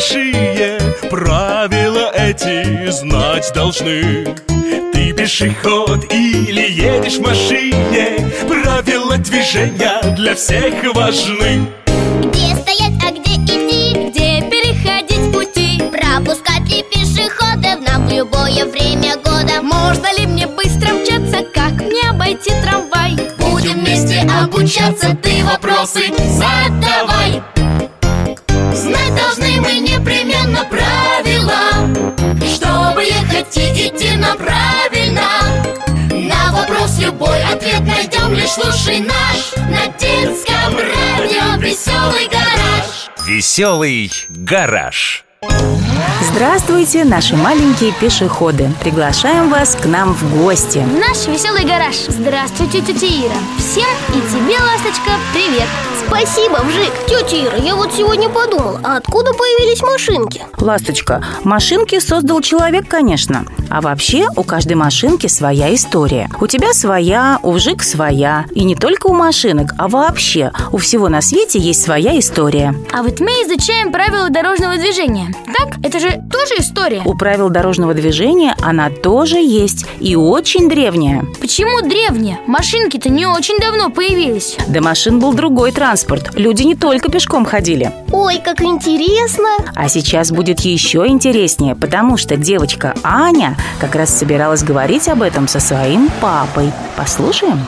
большие Правила эти знать должны. Ты пешеход или едешь в машине Правила движения для всех важны. Где стоять, а где идти, где переходить пути? Пропускать ли пешеходов нам в любое время года? Можно ли мне быстро мчаться, как мне обойти трамвай? Будем вместе обучаться, ты вопросы Лишь слушай наш На детском радио Веселый гараж Веселый гараж. Здравствуйте, наши маленькие пешеходы. Приглашаем вас к нам в гости. В наш веселый гараж Здравствуйте, тетя Ира. Всем и тебе, ласточка, привет. Спасибо, Вжик. Тетя Ира, я вот сегодня подумал А откуда появились машинки? Ласточка, машинки создал человек, конечно А вообще у каждой машинки своя история. У тебя своя, у Вжик своя. И не только у машинок, а вообще. У всего на свете есть своя история. А вот мы изучаем правила дорожного движения. Так? Это же тоже история. У правил дорожного движения она тоже есть И очень древняя. Почему древняя? Машинки-то не очень давно появились. До машин был другой транспорт. Люди не только пешком ходили. Ой, как интересно! А сейчас будет еще интереснее, потому что девочка Аня как раз собиралась говорить об этом со своим папой. Послушаем?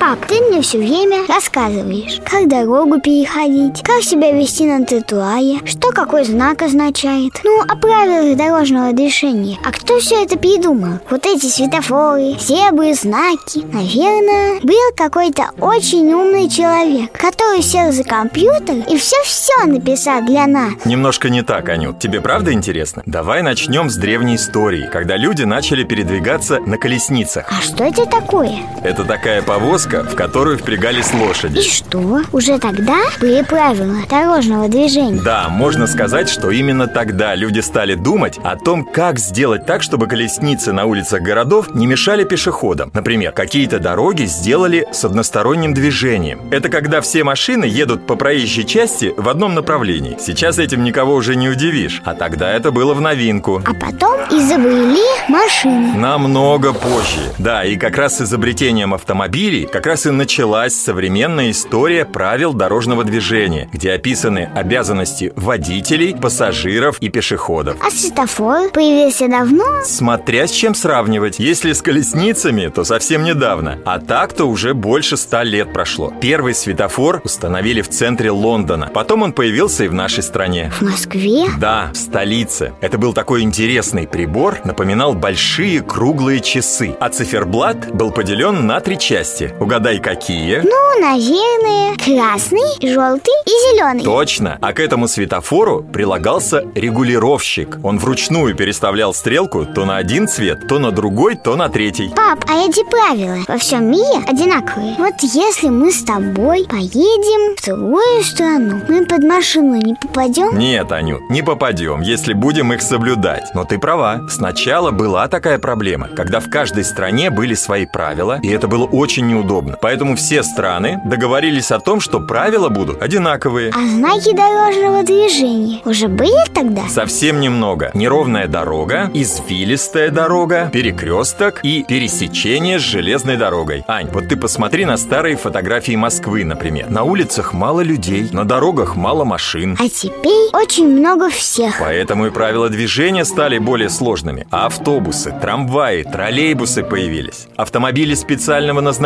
Пап, ты мне все время рассказываешь, как дорогу переходить, как себя вести на тротуаре, что какой знак означает. Ну, о правилах дорожного движения. А кто все это придумал? Вот эти светофоры, зебры, знаки. Наверное, был какой-то очень умный человек, который сел за компьютер и все-все написал для нас. Немножко не так, Анют. Тебе правда интересно? Давай начнем с древней истории, когда люди начали передвигаться на колесницах. А что это такое? Это такая повозка, в которую впрягались лошади. И что? Уже тогда были правила дорожного движения? Да, можно сказать, что именно тогда люди стали думать о том, как сделать так, чтобы колесницы на улицах городов не мешали пешеходам. Например, какие-то дороги сделали с односторонним движением. Это когда все машины едут по проезжей части в одном направлении. Сейчас этим никого уже не удивишь, а тогда это было в новинку. А потом изобрели машины. Намного позже. Да, и как раз с изобретением автомобилей как раз и началась современная история правил дорожного движения, где описаны обязанности водителей, пассажиров и пешеходов. А светофор появился давно? Смотря с чем сравнивать. Если с колесницами, то совсем недавно. А так-то уже больше ста лет прошло. Первый светофор установили в центре Лондона. Потом он появился и в нашей стране. В Москве? Да, в столице. Это был такой интересный прибор, напоминал большие круглые часы. А циферблат был поделен на три части. Угадай, какие? Ну, наверное, красный, желтый и зеленый. Точно. А к этому светофору прилагался регулировщик. Он вручную переставлял стрелку то на один цвет, то на другой, то на третий. Пап, а эти правила во всем мире одинаковые? Вот если мы с тобой поедем в другую страну, мы под машину не попадем? Нет, Аню, не попадем, если будем их соблюдать. Но ты права. Сначала была такая проблема, когда в каждой стране были свои правила, и это было очень неудобно. Поэтому все страны договорились о том, что правила будут одинаковые. А знаки дорожного движения уже были тогда? Совсем немного. Неровная дорога, извилистая дорога, перекресток и пересечение с железной дорогой. Ань, вот ты посмотри на старые фотографии Москвы, например. На улицах мало людей, на дорогах мало машин. А теперь очень много всех. Поэтому и правила движения стали более сложными. Автобусы, трамваи, троллейбусы появились. Автомобили специального назначения,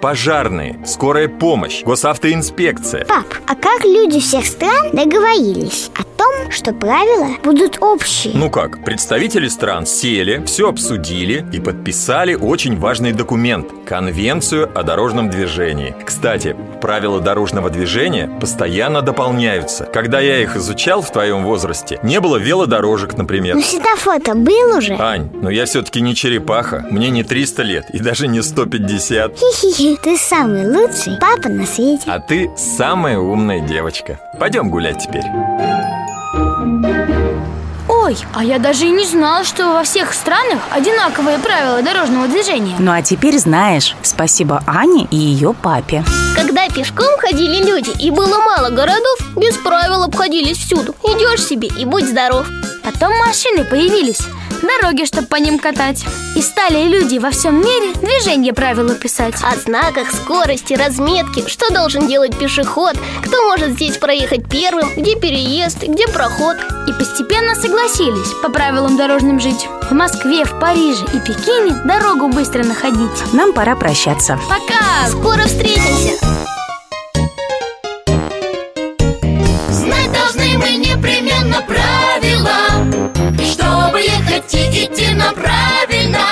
пожарные, скорая помощь, госавтоинспекция. Пап, а как люди всех стран договорились о что правила будут общие? Ну как, представители стран сели, все обсудили и подписали очень важный документ – Конвенцию о дорожном движении. Кстати, правила дорожного движения постоянно дополняются. Когда я их изучал в твоем возрасте, не было велодорожек, например. Ну светофор-то был уже. Ань, но я все-таки не черепаха. Мне не 300 лет и даже не 150. Хи-хи, ты самый лучший папа на свете. А ты самая умная девочка. Пойдем гулять теперь. Ой, а я даже и не знала, что во всех странах одинаковые правила дорожного движения. Ну а теперь знаешь, спасибо Ане и ее папе. Когда пешком ходили люди и было мало городов, без правил обходились всюду. Идешь себе и будь здоров. Потом машины появились Дороги, чтобы по ним катать. И стали люди во всем мире движение правила писать. О знаках, скорости, разметке Что должен делать пешеход? Кто может здесь проехать первым? Где переезд, где проход? И постепенно согласились по правилам дорожным жить. В Москве, в Париже и Пекине дорогу быстро находить. Нам пора прощаться. Пока! Скоро встретимся и идти нам правильно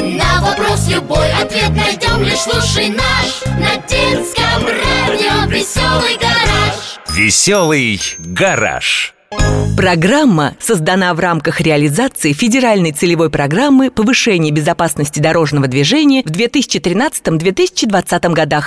На вопрос любой ответ найдем Лишь слушай наш На детском радио Веселый гараж Веселый гараж. Программа создана в рамках реализации федеральной целевой программы повышения безопасности дорожного движения в 2013-2020 годах.